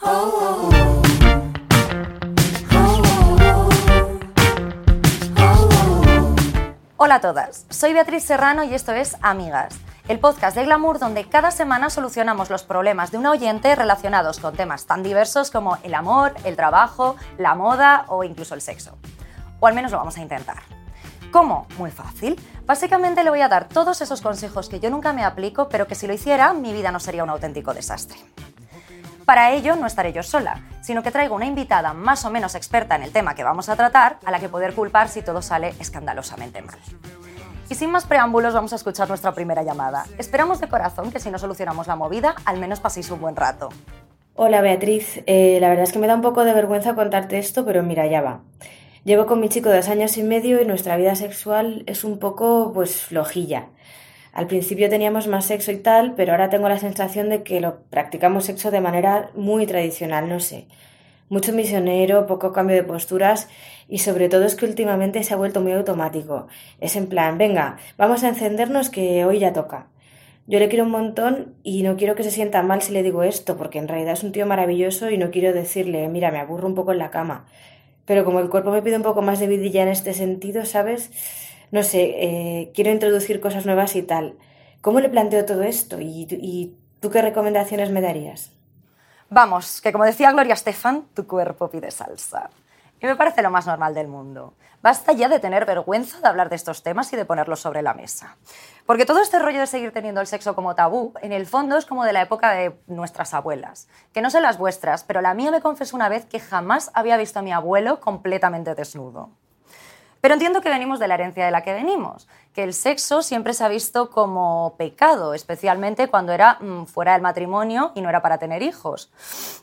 Hola a todas, soy Beatriz Serrano y esto es Amigas, el podcast de Glamour donde cada semana solucionamos los problemas de un oyente relacionados con temas tan diversos como el amor, el trabajo, la moda o incluso el sexo. O al menos lo vamos a intentar. ¿Cómo? Muy fácil. Básicamente le voy a dar todos esos consejos que yo nunca me aplico, pero que si lo hiciera, mi vida no sería un auténtico desastre. Para ello no estaré yo sola, sino que traigo una invitada más o menos experta en el tema que vamos a tratar, a la que poder culpar si todo sale escandalosamente mal. Y sin más preámbulos vamos a escuchar nuestra primera llamada. Esperamos de corazón que si no solucionamos la movida, al menos paséis un buen rato. Hola Beatriz, Eh, la verdad es que me da un poco de vergüenza contarte esto, pero mira, ya va. Llevo con mi chico dos años y medio y nuestra vida sexual es un poco, pues, flojilla. Al principio teníamos más sexo y tal, pero ahora tengo la sensación de que lo practicamos sexo de manera muy tradicional, no sé. Mucho misionero, poco cambio de posturas y sobre todo es que últimamente se ha vuelto muy automático. Es en plan, venga, vamos a encendernos que hoy ya toca. Yo le quiero un montón y no quiero que se sienta mal si le digo esto, porque en realidad es un tío maravilloso y no quiero decirle, mira, me aburro un poco en la cama. Pero como el cuerpo me pide un poco más de vidilla en este sentido, ¿sabes? No sé, eh, quiero introducir cosas nuevas y tal. ¿Cómo le planteo todo esto? ¿Y, tú qué recomendaciones me darías? Vamos, que como decía Gloria Estefan, tu cuerpo pide salsa. Y me parece lo más normal del mundo. Basta ya de tener vergüenza de hablar de estos temas y de ponerlos sobre la mesa. Porque todo este rollo de seguir teniendo el sexo como tabú, en el fondo es como de la época de nuestras abuelas. Que no sé las vuestras, pero la mía me confesó una vez que jamás había visto a mi abuelo completamente desnudo. Pero entiendo que venimos de la herencia de la que venimos, que el sexo siempre se ha visto como pecado, especialmente cuando era mm, fuera del matrimonio y no era para tener hijos.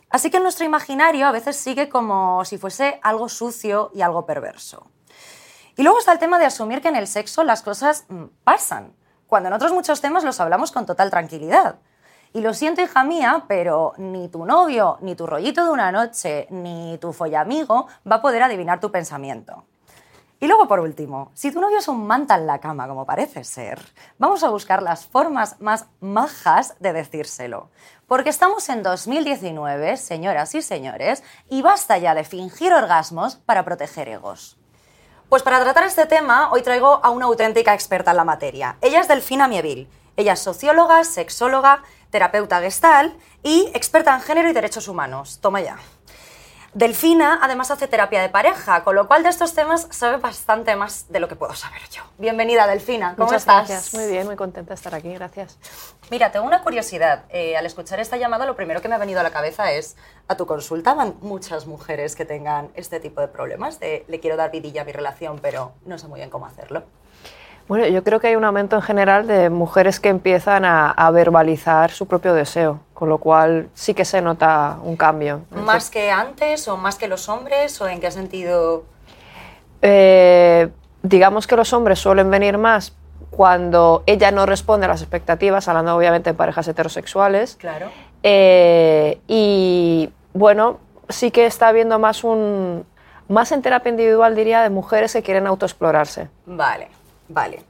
Así que nuestro imaginario a veces sigue como si fuese algo sucio y algo perverso. Y luego está el tema de asumir que en el sexo las cosas mm, pasan, cuando en otros muchos temas los hablamos con total tranquilidad. Y lo siento, hija mía, pero ni tu novio, ni tu rollito de una noche, ni tu follamigo va a poder adivinar tu pensamiento. Y luego, por último, si tu novio es un manta en la cama, como parece ser, vamos a buscar las formas más majas de decírselo. Porque estamos en 2019, señoras y señores, y basta ya de fingir orgasmos para proteger egos. Pues para tratar este tema, hoy traigo a una auténtica experta en la materia. Ella es Delfina Mieville. Ella es socióloga, sexóloga, terapeuta gestal y experta en género y derechos humanos. Toma ya. Delfina además hace terapia de pareja, con lo cual de estos temas sabe bastante más de lo que puedo saber yo. Bienvenida, Delfina. ¿Cómo Muchas estás? gracias. Muy bien, muy contenta de estar aquí. Gracias. Mira, tengo una curiosidad. Eh, al escuchar esta llamada, lo primero que me ha venido a la cabeza es, ¿a tu consulta van muchas mujeres que tengan este tipo de problemas? De, le quiero dar vidilla a mi relación, pero no sé muy bien cómo hacerlo. Bueno, yo creo que hay un aumento en general de mujeres que empiezan a, a verbalizar su propio deseo, con lo cual sí que se nota un cambio. ¿Más que antes o más que los hombres o en qué sentido? Eh, digamos que los hombres suelen venir más cuando ella no responde a las expectativas, hablando obviamente de parejas heterosexuales. Claro. Eh, y bueno, sí que está habiendo más un más en terapia individual diría de mujeres que quieren autoexplorarse. Vale, vale.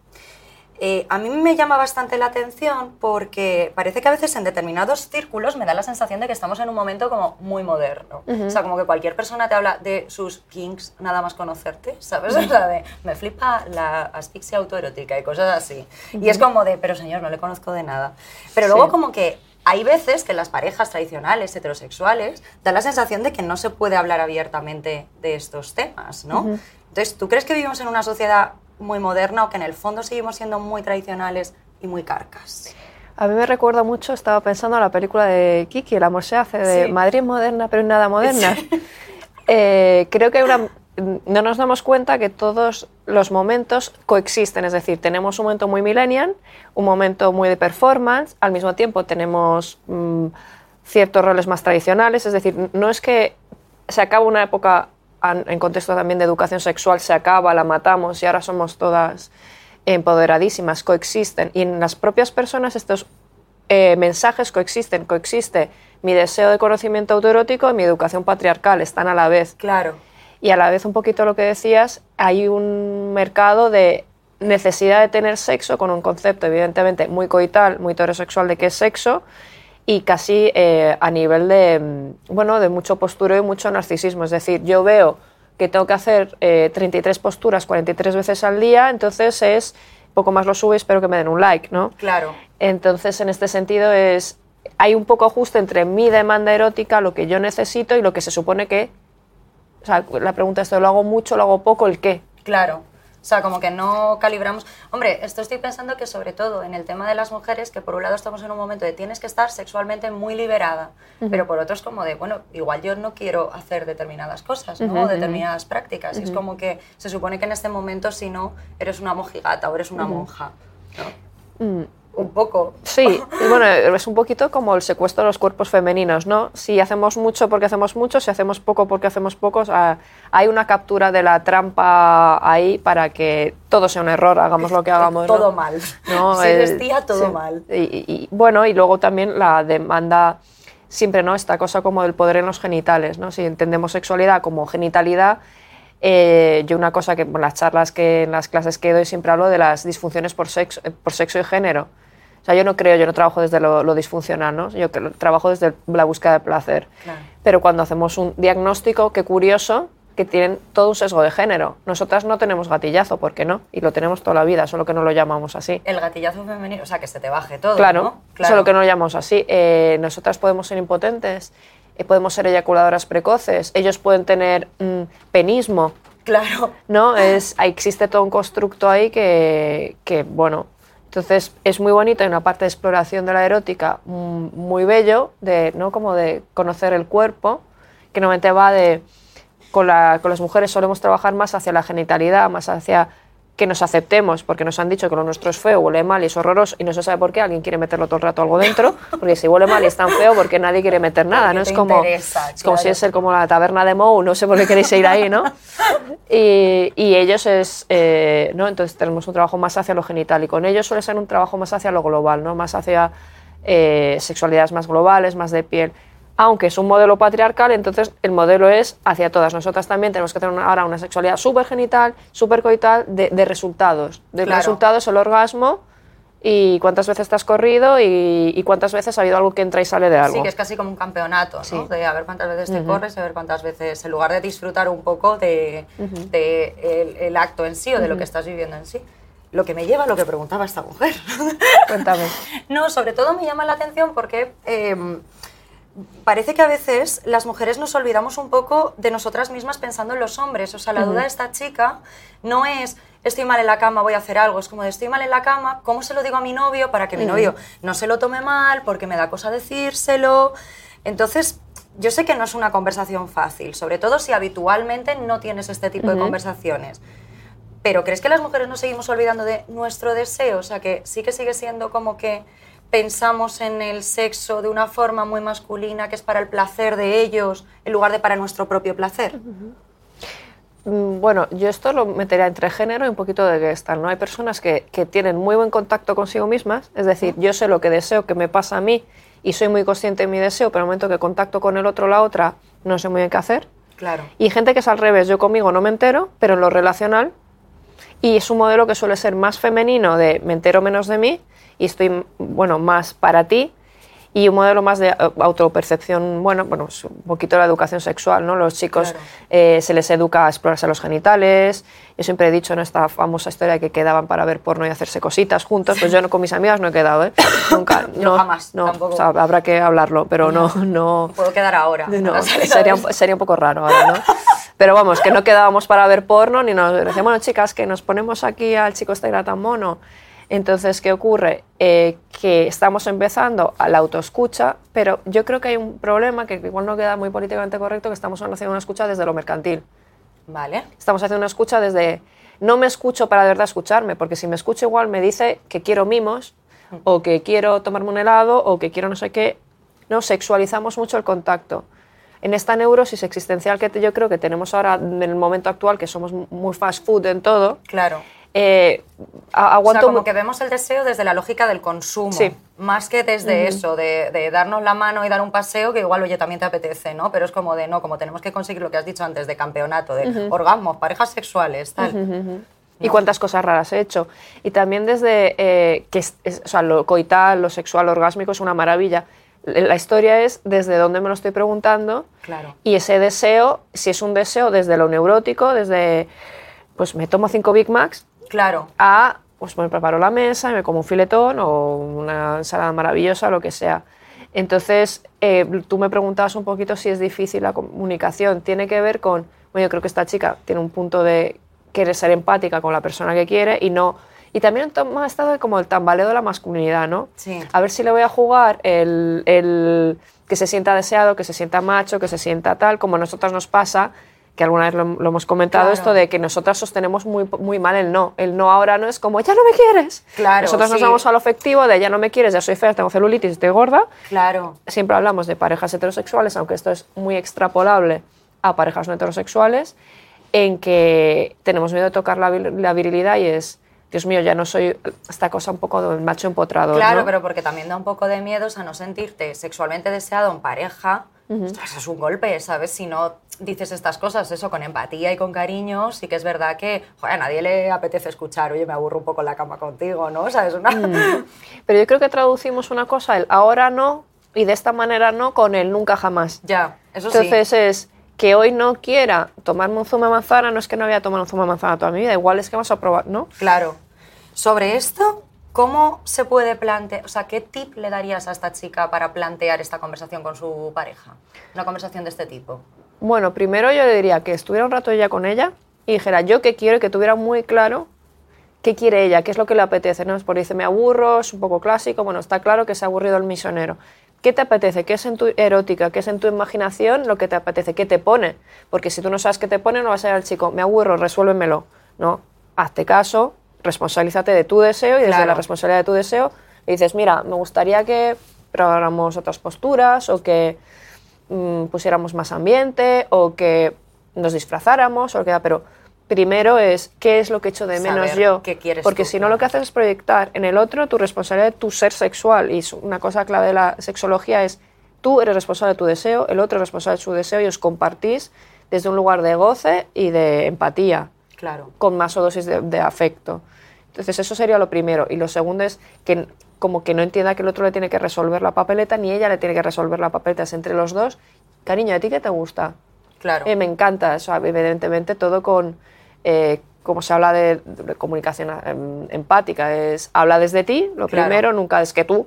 Eh, a mí me llama bastante la atención porque parece que a veces en determinados círculos me da la sensación de que estamos en un momento como muy moderno. O sea, como que cualquier persona te habla de sus kinks nada más conocerte, ¿sabes? O sea, de me flipa la asfixia autoerótica y cosas así. Y es como de, pero señor, no le conozco de nada. Pero luego Sí. como que hay veces que las parejas tradicionales, heterosexuales, da la sensación de que no se puede hablar abiertamente de estos temas, ¿no? Entonces, ¿tú crees que vivimos en una sociedad muy moderna o que en el fondo seguimos siendo muy tradicionales y muy carcas? A mí me recuerda mucho, estaba pensando en la película de Kiki, El amor se hace, de Sí. Madrid es moderna, pero nada moderna. Eh, creo que hay una, no nos damos cuenta que todos los momentos coexisten, es decir, tenemos un momento muy millennial, un momento muy de performance, al mismo tiempo tenemos mm, ciertos roles más tradicionales, es decir, no es que se acaba una época en contexto también de educación sexual, se acaba, la matamos y ahora somos todas empoderadísimas, coexisten. Y en las propias personas estos eh, mensajes coexisten, coexiste mi deseo de conocimiento autoerótico y mi educación patriarcal, están a la vez. Claro. Y a la vez un poquito lo que decías, hay un mercado de necesidad de tener sexo con un concepto evidentemente muy coital, muy heterosexual de qué es sexo y casi eh, a nivel de, mm, bueno, de mucho postureo y mucho narcisismo. Es decir, yo veo que tengo que hacer 33 eh, posturas 43 veces al día, entonces es poco más lo subo y espero que me den un like, ¿no? Claro. Entonces, en este sentido es hay un poco ajuste entre mi demanda erótica, lo que yo necesito y lo que se supone que o sea, la pregunta es, ¿lo hago mucho, lo hago poco, el qué? Claro. O sea, como que no calibramos. Hombre, esto estoy pensando que sobre todo en el tema de las mujeres, que por un lado estamos en un momento de tienes que estar sexualmente muy liberada, pero por otro es como de, bueno, igual yo no quiero hacer determinadas cosas, ¿no? determinadas prácticas. Y es como que se supone que en este momento, si no, eres una mojigata o eres una monja, ¿no? Un poco. Sí, y bueno, es un poquito como el secuestro de los cuerpos femeninos, ¿no? Si hacemos mucho porque hacemos mucho, si hacemos poco porque hacemos pocos, hay una captura de la trampa ahí para que todo sea un error, hagamos lo que hagamos. Todo mal. ¿no? Si vestía, todo mal. Y, bueno, y luego también la demanda, siempre, ¿no? Esta cosa como del poder en los genitales, ¿no? Si entendemos sexualidad como genitalidad, eh, yo una cosa que en las charlas que en las clases que doy siempre hablo de las disfunciones por sexo, por sexo y género. O sea, yo no creo, yo no trabajo desde lo, disfuncional, ¿no? Yo trabajo desde la búsqueda de placer. Pero cuando hacemos un diagnóstico, qué curioso, que tienen todo un sesgo de género. Nosotras no tenemos gatillazo, ¿por qué no? Y lo tenemos toda la vida, solo que no lo llamamos así. El gatillazo femenino, o sea, que se te baje todo, claro, ¿no? Claro, solo que no lo llamamos así. Eh, nosotras podemos ser impotentes, eh, podemos ser eyaculadoras precoces, ellos pueden tener mm, penismo. Claro. ¿No? Es, existe todo un constructo ahí que, que bueno, entonces es muy bonito, hay una parte de exploración de la erótica muy bello, de, ¿no? como de conocer el cuerpo, que normalmente va de, con, la, con las mujeres solemos trabajar más hacia la genitalidad, más hacia que nos aceptemos, porque nos han dicho que lo nuestro es feo, huele mal y es horroroso, y no se sabe por qué, alguien quiere meterlo todo el rato algo dentro, porque si huele mal y es tan feo, porque nadie quiere meter nada, ¿no? Es como, es como si es el, como la taberna de Mou, no sé por qué queréis ir ahí, ¿no? Y, y ellos es, eh, ¿no? Entonces tenemos un trabajo más hacia lo genital, y con ellos suele ser un trabajo más hacia lo global, ¿no? Más hacia eh, sexualidades más globales, más de piel aunque es un modelo patriarcal, entonces el modelo es hacia todas. Nosotras también tenemos que tener ahora una sexualidad súper genital, súper coital, de, resultados. De resultados, el orgasmo y cuántas veces te has corrido y, cuántas veces ha habido algo que entra y sale de algo. Sí, que es casi como un campeonato, ¿no? De a ver cuántas veces te corres, a ver cuántas veces, en lugar de disfrutar un poco de, el, acto en sí o de lo que estás viviendo en sí. Lo que me lleva a lo que preguntaba esta mujer. Cuéntame. no, sobre todo me llama la atención porque... Em, parece que a veces las mujeres nos olvidamos un poco de nosotras mismas pensando en los hombres. O sea, la duda de esta chica no es estoy mal en la cama, voy a hacer algo. Es como de estoy mal en la cama, ¿cómo se lo digo a mi novio para que mi novio no se lo tome mal, porque me da cosa decírselo? Entonces, yo sé que no es una conversación fácil, sobre todo si habitualmente no tienes este tipo de conversaciones. Pero ¿crees que las mujeres nos seguimos olvidando de nuestro deseo? O sea, que sí que sigue siendo como que pensamos en el sexo de una forma muy masculina, que es para el placer de ellos, en lugar de para nuestro propio placer? Mm, bueno, yo esto lo metería entre género y un poquito de Gestalt. ¿no? Hay personas que, tienen muy buen contacto consigo mismas, es decir, yo sé lo que deseo que me pasa a mí y soy muy consciente de mi deseo, pero en el momento que contacto con el otro o la otra, no sé muy bien qué hacer. Claro. Y gente que es al revés, yo conmigo no me entero, pero en lo relacional, y es un modelo que suele ser más femenino de me entero menos de mí, y estoy, bueno, más para ti y un modelo más de autopercepción, bueno, bueno, es un poquito la educación sexual, ¿no? Los chicos eh, se les educa a explorarse los genitales. Yo siempre he dicho en esta famosa historia que quedaban para ver porno y hacerse cositas juntos, pues yo no, con mis amigas no he quedado, ¿eh? Nunca. no, jamás, no, o sea, habrá que hablarlo, pero no... no Puedo quedar ahora. No, sería, sería un poco raro ahora, ¿no? Pero vamos, que no quedábamos para ver porno ni nos decíamos, bueno, chicas, que nos ponemos aquí al chico este era tan mono entonces, ¿qué ocurre? Eh, que estamos empezando a la autoescucha, pero yo creo que hay un problema que igual no queda muy políticamente correcto, que estamos haciendo una escucha desde lo mercantil. Vale. Estamos haciendo una escucha desde, no me escucho para de verdad escucharme, porque si me escucho igual me dice que quiero mimos, o que quiero tomarme un helado, o que quiero no sé qué, ¿no? Sexualizamos mucho el contacto. En esta neurosis existencial que yo creo que tenemos ahora en el momento actual, que somos muy fast food en todo, Claro. eh, a- O sea, aguanto como que vemos el deseo desde la lógica del consumo, Sí. más que desde eso, de, de darnos la mano y dar un paseo, que igual, oye, también te apetece, ¿no? Pero es como de, no, como tenemos que conseguir lo que has dicho antes, de campeonato, de orgasmos, parejas sexuales, tal. y cuántas cosas raras he hecho. Y también desde eh, que es- es- o sea, lo coital, lo sexual, orgásmico es una maravilla. La historia es desde dónde me lo estoy preguntando Claro. y ese deseo, si es un deseo desde lo neurótico, desde, pues me tomo cinco Big Macs, Claro, a, pues me preparo la mesa y me como un filetón o una ensalada maravillosa, lo que sea. Entonces, eh, tú me preguntabas un poquito si es difícil la comunicación. Tiene que ver con, bueno, yo creo que esta chica tiene un punto de querer ser empática con la persona que quiere y no... Y también ha estado como el tambaleo de la masculinidad, ¿no? Sí. A ver si le voy a jugar el, el que se sienta deseado, que se sienta macho, que se sienta tal, como a nosotras nos pasa, que alguna vez lo, lo hemos comentado, Claro. esto de que nosotras sostenemos muy, muy mal el no. El no ahora no es como, ya no me quieres. Claro, Nosotros nos sí. vamos a lo afectivo de ya no me quieres, ya soy fea, tengo celulitis, estoy gorda. claro. Siempre hablamos de parejas heterosexuales, aunque esto es muy extrapolable a parejas no heterosexuales, en que tenemos miedo de tocar la, la virilidad y es, Dios mío, ya no soy esta cosa un poco del macho empotrador. Claro, ¿no? pero porque también da un poco de miedo a no sentirte sexualmente deseado en pareja. Ostras, es un golpe, ¿sabes? Si no dices estas cosas, eso, con empatía y con cariño, sí que es verdad que joder, a nadie le apetece escuchar, oye, me aburro un poco en la cama contigo, ¿no? O sea, es una... Pero yo creo que traducimos una cosa, el ahora no, y de esta manera no, con el nunca jamás. ya, eso sí. Entonces es que hoy no quiera tomarme un zumo de manzana, no es que no voy a tomar un zumo de manzana toda mi vida, igual es que vas a probar, ¿no? Claro. Sobre esto, ¿cómo se puede plantear, o sea, qué tip le darías a esta chica para plantear esta conversación con su pareja? Una conversación de este tipo. Bueno, primero yo diría que estuviera un rato ella con ella y dijera yo qué quiero que tuviera muy claro qué quiere ella, qué es lo que le apetece. ¿no? Es por dice, me aburro, es un poco clásico, bueno, está claro que se ha aburrido el misionero. ¿Qué te apetece? ¿Qué es en tu erótica? ¿Qué es en tu imaginación lo que te apetece? ¿Qué te pone? Porque si tú no sabes qué te pone, no vas a ir al chico, me aburro, resuélvemelo. No, hazte caso, responsabilízate de tu deseo y desde Claro. la responsabilidad de tu deseo le dices, mira, me gustaría que probáramos otras posturas o que mm, pusiéramos más ambiente o que nos disfrazáramos o que pero primero es qué es lo que echo de menos Saber yo. qué quieres Porque si no lo que haces es proyectar en el otro tu responsabilidad de tu ser sexual. Y una cosa clave de la sexología es tú eres responsable de tu deseo, el otro es responsable de su deseo y os compartís desde un lugar de goce y de empatía Claro. con más dosis de, de afecto. Entonces eso sería lo primero. Y lo segundo es que como que no entienda que el otro le tiene que resolver la papeleta, ni ella le tiene que resolver la papeleta, es entre los dos. Cariño, ¿a ti qué te gusta? Claro. Eh, me encanta, eso, evidentemente todo con, eh, como se habla de, de comunicación em, empática, es habla desde ti, lo Claro. primero, nunca es que tú,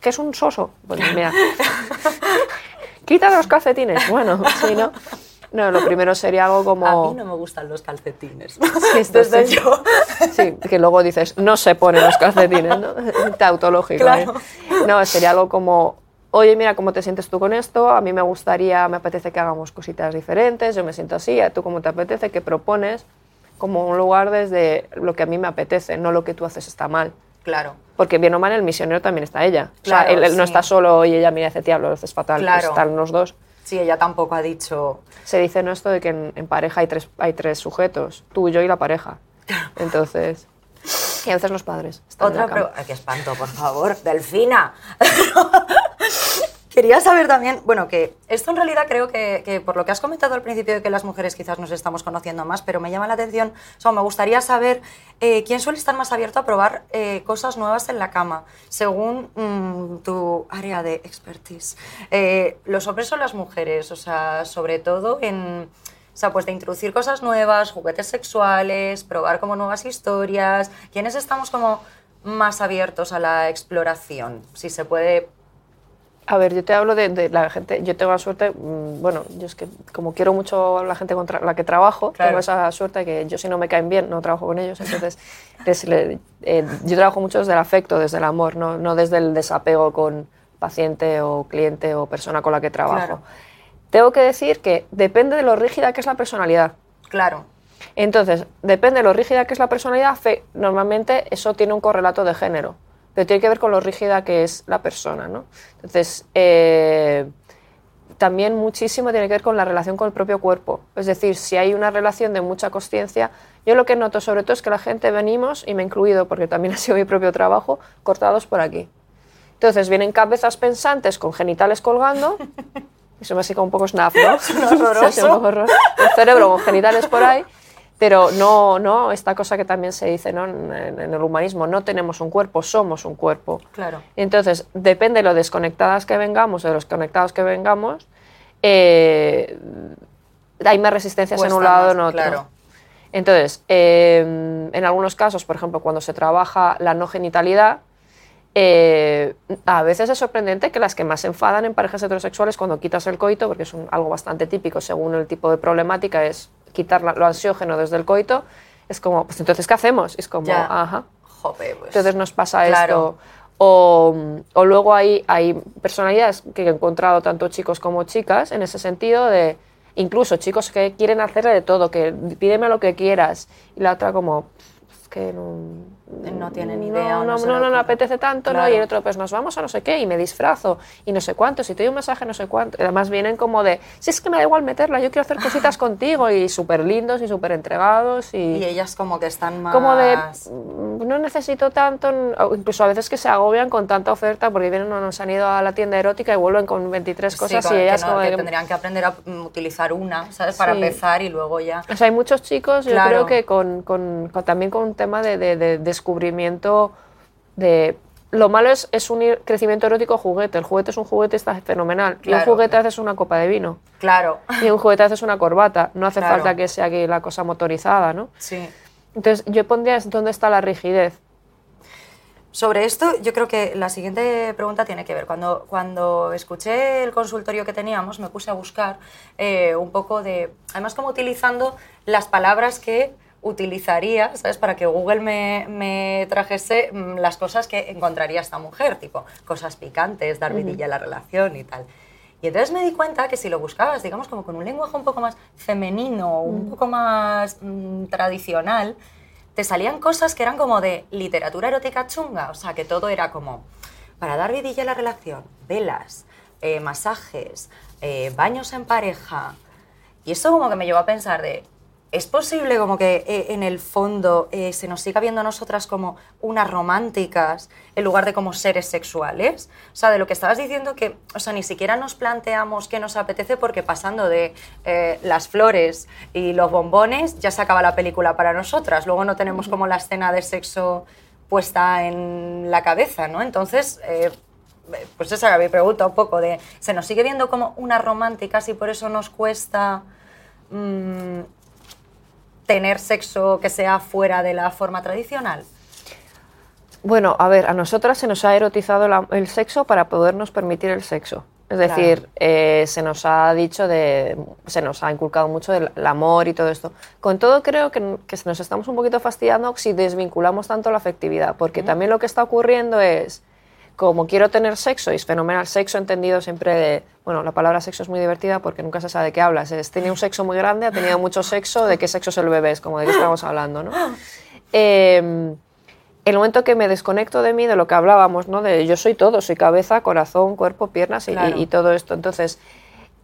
que es un soso. Pues mira, quita los calcetines. Bueno, sí, ¿no? No, lo primero sería algo como... A mí no me gustan los calcetines. Sí, esto Desde sí. yo. Sí, que luego dices, no se ponen los calcetines, ¿no? Tautológico. Claro. ¿eh? No, sería algo como, oye, mira cómo te sientes tú con esto, a mí me gustaría, me apetece que hagamos cositas diferentes, yo me siento así, ¿a tú cómo te apetece, qué propones? Como un lugar desde lo que a mí me apetece, no lo que tú haces está mal. Claro. Porque bien o mal, el misionero también está ella. o sea, él, él no está solo y ella, mira, hace diablo, lo haces fatal. Pues Claro. están los dos. Sí, ella tampoco ha dicho. Se dice no esto de que en, en pareja hay tres, hay tres sujetos, tú, yo y la pareja. Entonces, y a veces los padres. Otra pregunta. ¡Qué espanto, por favor! ¡Delfina! Quería saber también, bueno, que esto en realidad creo que, por lo que has comentado al principio de que las mujeres quizás nos estamos conociendo más, pero me llama la atención, o sea, me gustaría saber eh, quién suele estar más abierto a probar eh, cosas nuevas en la cama, según mm, tu área de expertise. Eh, ¿Los hombres o las mujeres? O sea, sobre todo en... O sea, pues de introducir cosas nuevas, juguetes sexuales, probar como nuevas historias. ¿Quiénes estamos como más abiertos a la exploración? Si se puede... A ver, yo te hablo de, de la gente, yo tengo la suerte, mm, bueno, yo es que como quiero mucho a la gente contra la que trabajo, Claro. tengo esa suerte que yo si no me caen bien no trabajo con ellos, entonces les- le- eh, yo trabajo mucho desde el afecto, desde el amor, no, no desde el desapego con paciente o cliente o persona con la que trabajo. Claro. Tengo que decir que depende de lo rígida que es la personalidad. Claro, Entonces, depende de lo rígida que es la personalidad, fe- normalmente eso tiene un correlato de género. Pero tiene que ver con lo rígida que es la persona, ¿no? Entonces, eh, también muchísimo tiene que ver con la relación con el propio cuerpo. Es decir, si hay una relación de mucha conciencia, yo lo que noto sobre todo es que la gente venimos, y me he incluido porque también ha sido mi propio trabajo, cortados por aquí. Entonces vienen cabezas pensantes con genitales colgando, eso me así un poco snap, ¿no? el cerebro con genitales por ahí, pero no, no esta cosa que también se dice ¿no? en, en, el humanismo, no tenemos un cuerpo, somos un cuerpo. Claro. Entonces, depende de lo desconectadas que vengamos, de los conectados que vengamos, eh, hay más resistencias en un lado o en otro. Claro. Entonces, eh, en algunos casos, por ejemplo, cuando se trabaja la no genitalidad, eh, a veces es sorprendente que las que más se enfadan en parejas heterosexuales cuando quitas el coito, porque es un, algo bastante típico según el tipo de problemática, es quitar la, lo ansiógeno desde el coito, es como, pues entonces, ¿qué hacemos? Es como, Ya. ajá. Jope, pues. Entonces nos pasa Claro. esto. O, o luego hay, hay personalidades que he encontrado tanto chicos como chicas en ese sentido de incluso chicos que quieren hacer de todo, que pídeme lo que quieras y la otra como "Es que no, No tiene ni idea o no, no no, no, no, ocurre". apetece tanto, ¿no? Y el otro, pues nos vamos a no sé qué, y me disfrazo, y no sé cuánto, si te doy un masaje, no sé cuánto. Y Además vienen como de, si es que me da igual meterla, yo quiero hacer cositas contigo, y súper lindos y súper entregados. Y ellas como que están más... Como de, "Mm, no necesito tanto, incluso a veces que se agobian con tanta oferta porque vienen o nos han ido a la tienda erótica y vuelven con 23 Sí, cosas y que ellas no, como que tendrían que aprender a mm, utilizar una, ¿sabes? Para Sí. empezar y luego ya... O sea, hay muchos chicos, yo creo que con, con- con- también con tema de, de- de descubrimiento de... Lo malo es, es unir crecimiento erótico a juguete. El juguete es un juguete, está fenomenal. Y un juguete haces una copa de vino. Claro. Y un juguete haces una corbata. No hace Claro. falta que sea aquí la cosa motorizada, ¿no? Sí. Entonces, yo pondría dónde está la rigidez. Sobre esto, yo creo que la siguiente pregunta tiene que ver. Cuando, cuando escuché el consultorio que teníamos, me puse a buscar eh, un poco de. Además, como utilizando las palabras que utilizaría, ¿sabes? Para que Google me, me trajese mm, las cosas que encontraría esta mujer, tipo cosas picantes, dar vidilla a la relación y tal. Y entonces me di cuenta que si lo buscabas, digamos, como con un lenguaje un poco más femenino, un poco más mm, tradicional, te salían cosas que eran como de literatura erótica chunga, o sea, que todo era como para dar vidilla a la relación, velas, eh, masajes, eh, baños en pareja. Y eso como que me llevó a pensar de, ¿es posible como que eh, en el fondo eh, se nos siga viendo a nosotras como unas románticas en lugar de como seres sexuales? O sea, de lo que estabas diciendo que, o sea, ni siquiera nos planteamos qué nos apetece porque pasando de eh, las flores y los bombones ya se acaba la película para nosotras. Luego no tenemos como la escena de sexo puesta en la cabeza, ¿no? Entonces, eh, pues esa era mi pregunta un poco de, ¿se nos sigue viendo como unas románticas y por eso nos cuesta mm, tener sexo que sea fuera de la forma tradicional? Bueno, a ver, a nosotras se nos ha erotizado la- el sexo para podernos permitir el sexo. Es decir, eh, se nos ha dicho de, se nos ha inculcado mucho del el amor y todo esto. Con todo creo que, que nos estamos un poquito fastidiando si desvinculamos tanto la afectividad, porque también lo que está ocurriendo es, como quiero tener sexo, y es fenomenal, sexo entendido siempre de, bueno, la palabra sexo es muy divertida porque nunca se sabe de qué hablas, es, tiene un sexo muy grande, ha tenido mucho sexo, ¿de qué sexo es el bebé? Es como de qué estamos hablando, ¿no? Eh, el momento que me desconecto de mí, de lo que hablábamos, ¿no? De yo soy todo, soy cabeza, corazón, cuerpo, piernas y, Claro. y- y todo esto. Entonces,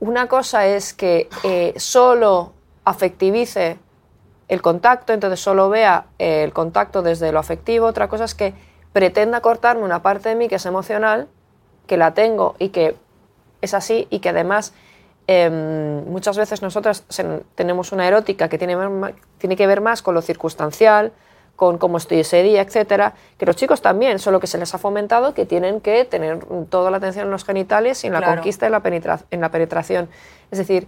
una cosa es que eh, solo afectivice el contacto, entonces solo vea eh, el contacto desde lo afectivo. Otra cosa es que pretenda cortarme una parte de mí que es emocional, que la tengo y que es así y que además em, muchas veces nosotras tenemos una erótica que tiene, que ver más con lo circunstancial, con cómo estoy ese día, etcétera, que los chicos también, solo que se les ha fomentado que tienen que tener toda la atención en los genitales y en la Claro. conquista y la penetra- en la penetración. Es decir,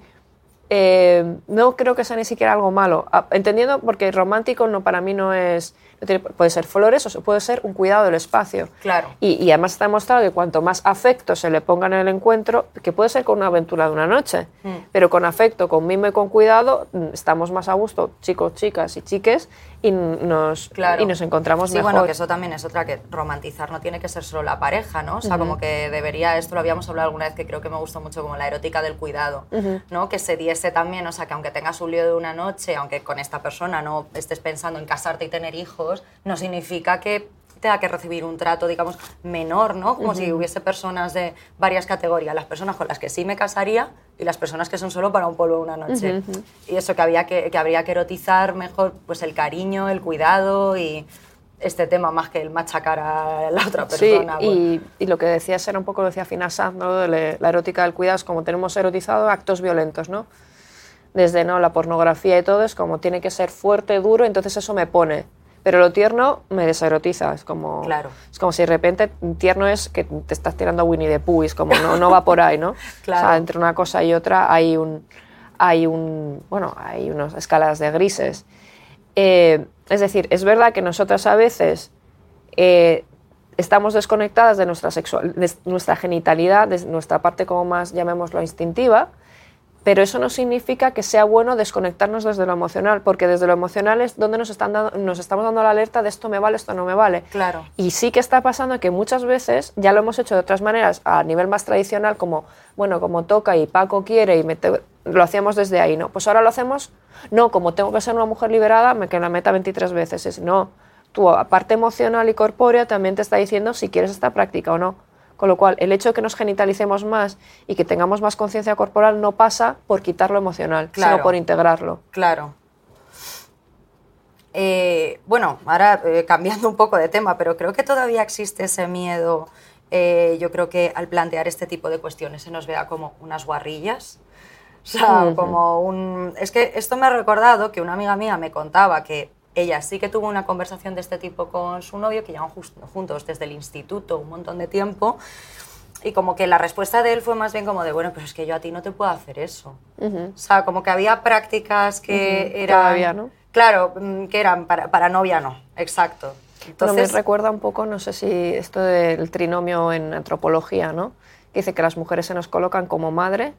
eh, no creo que sea ni siquiera algo malo, A- entendiendo porque romántico no para mí no es no tiene- puede ser flores o puede ser un cuidado del espacio. Claro. Y, y además está demostrado que cuanto más afecto se le ponga en el encuentro, que puede ser con una aventura de una noche, Mm. pero con afecto, con mimo y con cuidado, mm, estamos más a gusto, chicos, chicas y chiques, y nos, Claro. y nos encontramos sí, mejor. bueno, que eso también es otra que romantizar no tiene que ser solo la pareja, ¿no? O sea, como que debería, esto lo habíamos hablado alguna vez que creo que me gustó mucho, como la erótica del cuidado, ¿no? Que se diese también, o sea, que aunque tengas un lío de una noche, aunque con esta persona no estés pensando en casarte y tener hijos, no significa que tenga que recibir un trato, digamos, menor, ¿no? Como si hubiese personas de varias categorías, las personas con las que sí me casaría y las personas que son solo para un polvo una noche. Y eso que, había que, que habría que erotizar mejor, pues el cariño, el cuidado y este tema más que el machacar a la otra persona. Sí, y, lo que decías era un poco lo decía Fina ¿no? de la erótica del cuidado, es como tenemos erotizado actos violentos, ¿no? Desde ¿no? la pornografía y todo, es como tiene que ser fuerte, duro, entonces eso me pone. Pero lo tierno me deserotiza, es como, claro. es como si de repente tierno es que te estás tirando a Winnie the Pooh, es como no, no va por ahí, ¿no? claro. O sea, entre una cosa y otra hay un, hay un, bueno, hay unas escalas de grises. Eh, es decir, es verdad que nosotras a veces eh, estamos desconectadas de nuestra, sexual, de nuestra genitalidad, de nuestra parte como más, llamémoslo, instintiva, pero eso no significa que sea bueno desconectarnos desde lo emocional, porque desde lo emocional es donde nos, están nos estamos dando la alerta de esto me vale, esto no me vale. Claro. Y sí que está pasando que muchas veces ya lo hemos hecho de otras maneras, a nivel más tradicional, como, bueno, como toca y Paco quiere y me lo hacíamos desde ahí, ¿no? Pues ahora lo hacemos, no, como tengo que ser una mujer liberada, me que la meta 23 veces, es no. Tu parte emocional y corpórea también te está diciendo si quieres esta práctica o no. Con lo cual, el hecho de que nos genitalicemos más y que tengamos más conciencia corporal no pasa por quitarlo emocional, sino por integrarlo. Claro. Eh, bueno, ahora eh, cambiando un poco de tema, pero creo que todavía existe ese miedo. Eh, yo creo que al plantear este tipo de cuestiones se nos vea como unas guarrillas. O sea, como un... Es que esto me ha recordado que una amiga mía me contaba que ella sí que tuvo una conversación de este tipo con su novio, que llevan juntos desde el instituto un montón de tiempo, y como que la respuesta de él fue más bien como de, bueno, pero es que yo a ti no te puedo hacer eso. O sea, como que había prácticas que eran... Todavía, ¿no? Claro, mm, que eran para, para novia no, exacto. Entonces, me recuerda un poco, no sé si esto del trinomio en antropología, ¿no? Que dice que las mujeres se nos colocan como madre,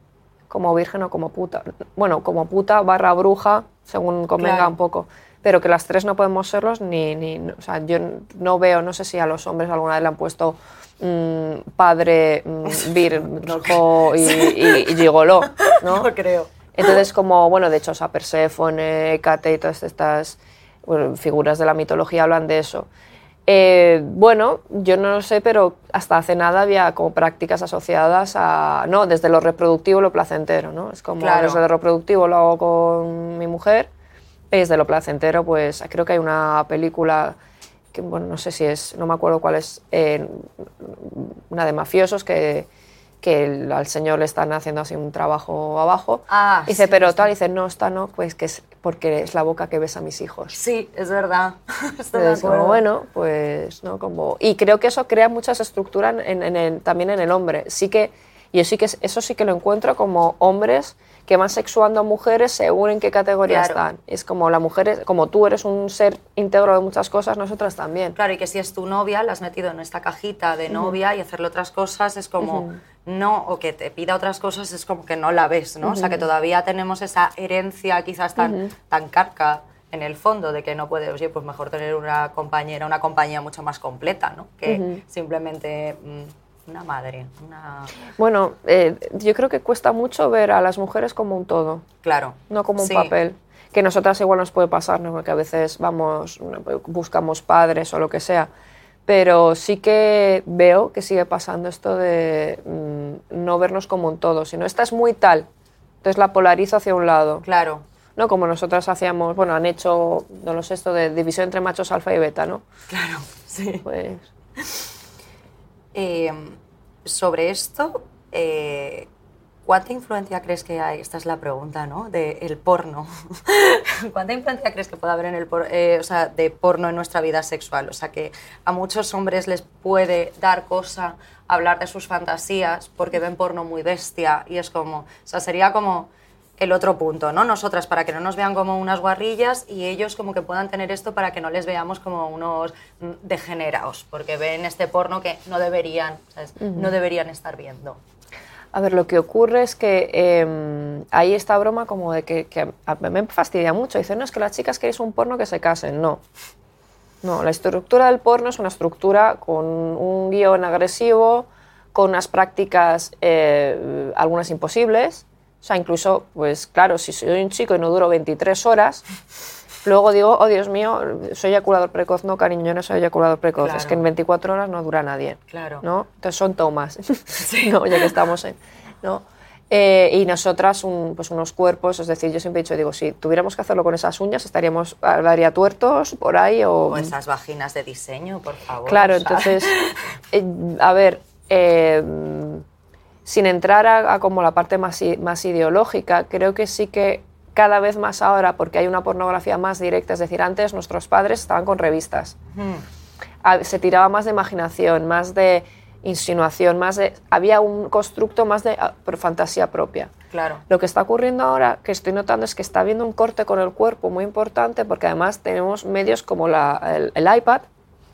como virgen o como puta. Bueno, como puta barra bruja, según convenga un poco pero que las tres no podemos serlos ni, ni o sea, yo no veo, no sé si a los hombres alguna vez le han puesto mm, padre, mm, virgo y, y, y, gigoló, ¿no? No creo. Entonces, como, bueno, de hecho, o sea, Perséfone, Hécate y todas estas figuras de la mitología hablan de eso. Eh, bueno, yo no lo sé, pero hasta hace nada había como prácticas asociadas a, no, desde lo reproductivo lo placentero, ¿no? Es como, desde lo reproductivo lo hago con mi mujer es de lo placentero, pues creo que hay una película que, bueno, no sé si es, no me acuerdo cuál es, eh, una de mafiosos que, que al señor le están haciendo así un trabajo abajo. Ah, dice, pero tal, dice, no, está no, pues que es porque es la boca que ves a mis hijos. Sí, es verdad. Entonces, como, bueno, pues, ¿no? Como, y creo que eso crea muchas estructuras en, también en el hombre. Sí que, y sí que, eso sí que lo encuentro como hombres que van sexuando a mujeres según en qué categoría están. Es como la mujer, como tú eres un ser íntegro de muchas cosas, nosotras también. Claro, y que si es tu novia, la has metido en esta cajita de novia y hacerle otras cosas es como no, o que te pida otras cosas es como que no la ves, ¿no? O sea, que todavía tenemos esa herencia quizás tan, tan carca en el fondo de que no puede, oye, pues mejor tener una compañera, una compañía mucho más completa, ¿no? Que simplemente... Mm, una madre, una... Bueno, eh, yo creo que cuesta mucho ver a las mujeres como un todo. Claro. No como un papel. Que nosotras igual nos puede pasar, ¿no? Porque a veces vamos, buscamos padres o lo que sea. Pero sí que veo que sigue pasando esto de mm, no vernos como un todo, sino esta es muy tal, entonces la polarizo hacia un lado. Claro. ¿no? Como nosotras hacíamos, bueno, han hecho, no lo sé, esto de división entre machos alfa y beta, ¿no? Claro, sí. Pues... Eh, sobre esto, eh, ¿cuánta influencia crees que hay? Esta es la pregunta, ¿no? Del porno. ¿Cuánta influencia crees que puede haber en el eh, o sea, de porno en nuestra vida sexual? O sea, que a muchos hombres les puede dar cosa hablar de sus fantasías porque ven porno muy bestia y es como, o sea, sería como el otro punto, ¿no? Nosotras para que no nos vean como unas guarrillas y ellos como que puedan tener esto para que no les veamos como unos degenerados, porque ven este porno que no deberían, no deberían estar viendo. A ver, lo que ocurre es que eh, hay esta broma como de que, que a mí me fastidia mucho. Dicen, no, es que las chicas queréis un porno que se casen. No. No, la estructura del porno es una estructura con un guion agresivo, con unas prácticas, eh, algunas imposibles, o sea, incluso, pues claro, si soy un chico y no duro 23 horas, Luego digo, oh Dios mío, soy eyaculador precoz. No, cariño, yo no soy eyaculador precoz. Es que en 24 horas no dura nadie. Claro. ¿no? Entonces son tomas, ¿no? ya que estamos en... ¿no? Eh, y nosotras un- pues unos cuerpos, es decir, yo siempre he dicho, digo, si tuviéramos que hacerlo con esas uñas, estaríamos, habría tuertos por ahí o... O esas vaginas de diseño, por favor. Claro, entonces, eh, a ver, eh, sin entrar a, a como la parte más, más ideológica, creo que sí que cada vez más ahora, porque hay una pornografía más directa, es decir, antes nuestros padres estaban con revistas, Mm, a- se tiraba más de imaginación, más de insinuación, más de, había un constructo más de fantasía propia. claro. Lo que está ocurriendo ahora, que estoy notando, es que está habiendo un corte con el cuerpo muy importante porque además tenemos medios como la- el, el iPad,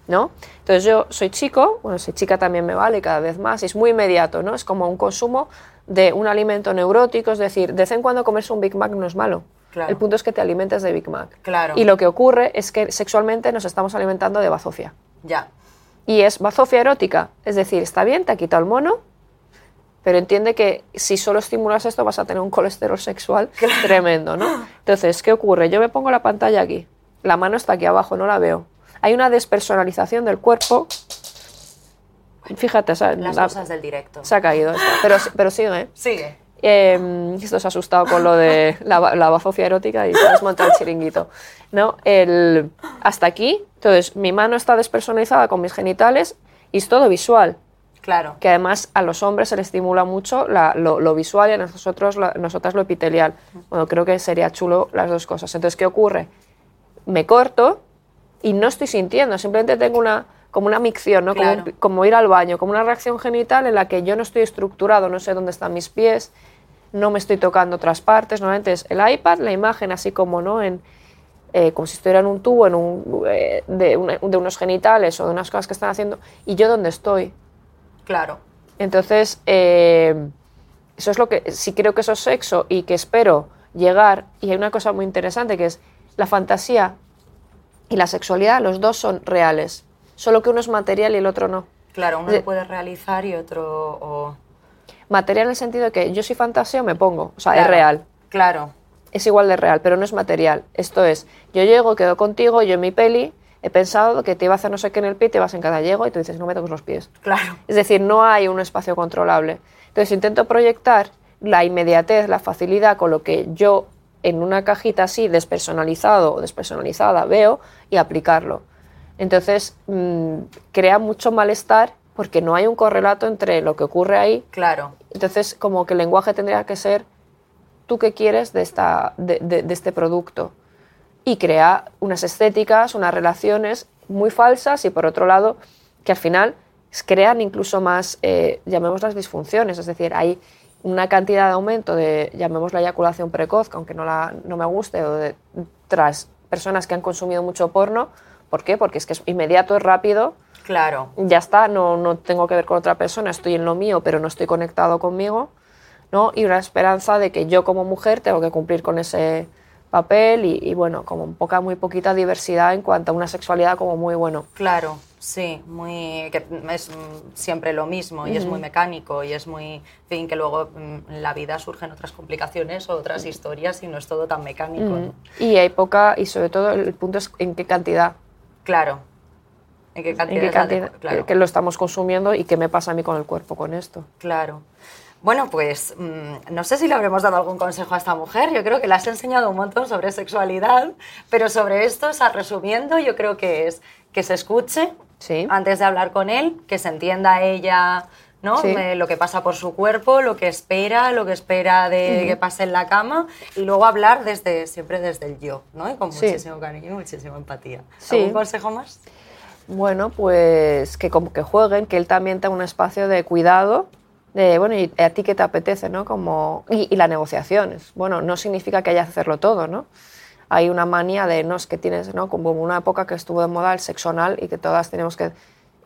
¿no? Entonces yo soy chico, bueno, soy chica también me vale cada vez más, y es muy inmediato, ¿no? Es como un consumo de un alimento neurótico, es decir, de vez en cuando comerse un Big Mac no es malo. Claro. El punto es que te alimentes de Big Mac. Claro. Y lo que ocurre es que sexualmente nos estamos alimentando de bazofia. Ya. Y es bazofia erótica, es decir, está bien, te ha quitado el mono, pero entiende que si solo estimulas esto vas a tener un colesterol sexual tremendo, ¿no? Entonces, ¿qué ocurre? Yo me pongo la pantalla aquí, la mano está aquí abajo, no la veo. Hay una despersonalización del cuerpo. Fíjate, o sea, Las la- cosas del directo. se ha caído, esta, pero, pero sigue. ¿eh? Sigue. Eh, esto se ha asustado con lo de la, la bazofia erótica y se ha desmontado el chiringuito. ¿no? El, hasta aquí, entonces mi mano está despersonalizada con mis genitales y es todo visual. Claro. Que además a los hombres se les estimula mucho la- lo, lo visual y a nosotros, nosotras lo epitelial. Bueno, creo que sería chulo las dos cosas. Entonces, ¿qué ocurre? Me corto y no estoy sintiendo, simplemente tengo una como una micción, ¿no? Como Claro. como, ir al baño, como una reacción genital en la que yo no estoy estructurado, no sé dónde están mis pies, no me estoy tocando otras partes. Normalmente es el iPad, la imagen así como, ¿no? En, eh, como si estuviera en un tubo en un, eh, de, una- de unos genitales o de unas cosas que están haciendo, y yo dónde estoy. Claro. Entonces, eh, eso es lo que sí creo que eso es sexo y que espero llegar. Y hay una cosa muy interesante que es la fantasía y la sexualidad, los dos son reales, solo que uno es material y el otro no. Claro, uno lo puede realizar y otro. o- Material en el sentido de que yo si fantaseo me pongo, o sea, es real. Claro. es igual de real, pero no es material. Esto es, yo llego, quedo contigo, yo en mi peli he pensado que te iba a hacer no sé qué en el pie, te vas en cada llego y tú dices, no me toques los pies. Claro. Es decir, no hay un espacio controlable. Entonces intento proyectar la inmediatez, la facilidad con lo que yo en una cajita así, despersonalizado o despersonalizada, veo y aplicarlo. Entonces mm, crea mucho malestar porque no hay un correlato entre lo que ocurre ahí. Claro. Entonces como que el lenguaje tendría que ser tú qué quieres de, esta, de, de- de este producto y crea unas estéticas, unas relaciones muy falsas y por otro lado que al final crean incluso más, eh, llamémoslas disfunciones, es decir, hay una cantidad de aumento de, llamémosla eyaculación precoz, que aunque no, la, no me guste, o de tras personas que han consumido mucho porno. ¿Por qué? Porque es que es inmediato, es rápido, Claro. ya está, no, no tengo que ver con otra persona, estoy en lo mío, pero no estoy conectado conmigo, ¿no? Y una esperanza de que yo como mujer tengo que cumplir con ese papel y, y, bueno, como poca, muy poquita diversidad en cuanto a una sexualidad como muy bueno. Claro, sí, muy que es mm, siempre lo mismo y es muy mecánico y es muy, en fin, que luego mm, en la vida surgen otras complicaciones o otras historias y no es todo tan mecánico. ¿no? Y hay poca, y sobre todo el punto es en qué cantidad, Claro. ¿En qué en cantidad? qué es la cantidad de- claro. que lo estamos consumiendo y qué me pasa a mí con el cuerpo con esto. Claro. Bueno, pues mm, no sé si le habremos dado algún consejo a esta mujer. Yo creo que le has enseñado un montón sobre sexualidad, pero sobre esto, o sea, resumiendo, yo creo que es que se escuche Sí. antes de hablar con él, que se entienda ella, ¿no? Sí. Eh, lo que pasa por su cuerpo, lo que espera, lo que espera de que pase en la cama y luego hablar desde siempre desde el yo, ¿no? Y con Sí. muchísimo cariño y muchísima empatía. Sí. ¿Algún consejo más? Bueno, pues que como que jueguen, que él también tenga un espacio de cuidado, de, bueno, y a ti qué te apetece, ¿no? Como, y, y la negociación, es, bueno, no significa que haya que hacerlo todo, ¿no? Hay una manía de, no, es que tienes, ¿no? Como una época que estuvo de moda el sexo anal y que todas tenemos que,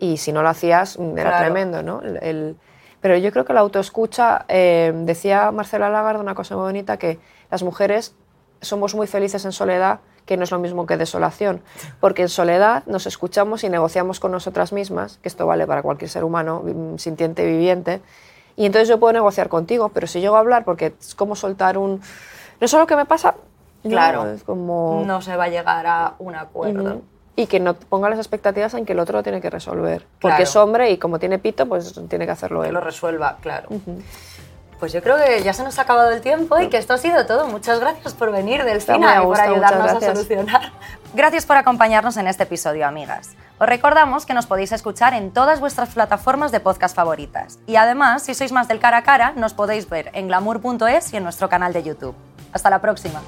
y si no lo hacías, mm, era Claro. tremendo, ¿no? El- el- pero yo creo que la autoescucha, eh, decía Marcela Lagarde una cosa muy bonita, que las mujeres somos muy felices en soledad, que no es lo mismo que desolación, porque en soledad nos escuchamos y negociamos con nosotras mismas, que esto vale para cualquier ser humano mm, sintiente viviente, y entonces yo puedo negociar contigo, pero si llego a hablar, porque es como soltar un... No sé lo que me pasa, ¿no? Claro. Es como... No se va a llegar a un acuerdo. Ujú. Y que no ponga las expectativas en que el otro lo tiene que resolver. Porque es hombre y como tiene pito, pues tiene que hacerlo Que él. lo resuelva, claro. Pues yo creo que ya se nos ha acabado el tiempo y que esto ha sido todo. Muchas gracias por venir, Delfina, y por ayudarnos a solucionar. Gracias por acompañarnos en este episodio, amigas. Os recordamos que nos podéis escuchar en todas vuestras plataformas de podcast favoritas. Y además, si sois más del cara a cara, nos podéis ver en glamour.es y en nuestro canal de YouTube. Hasta la próxima.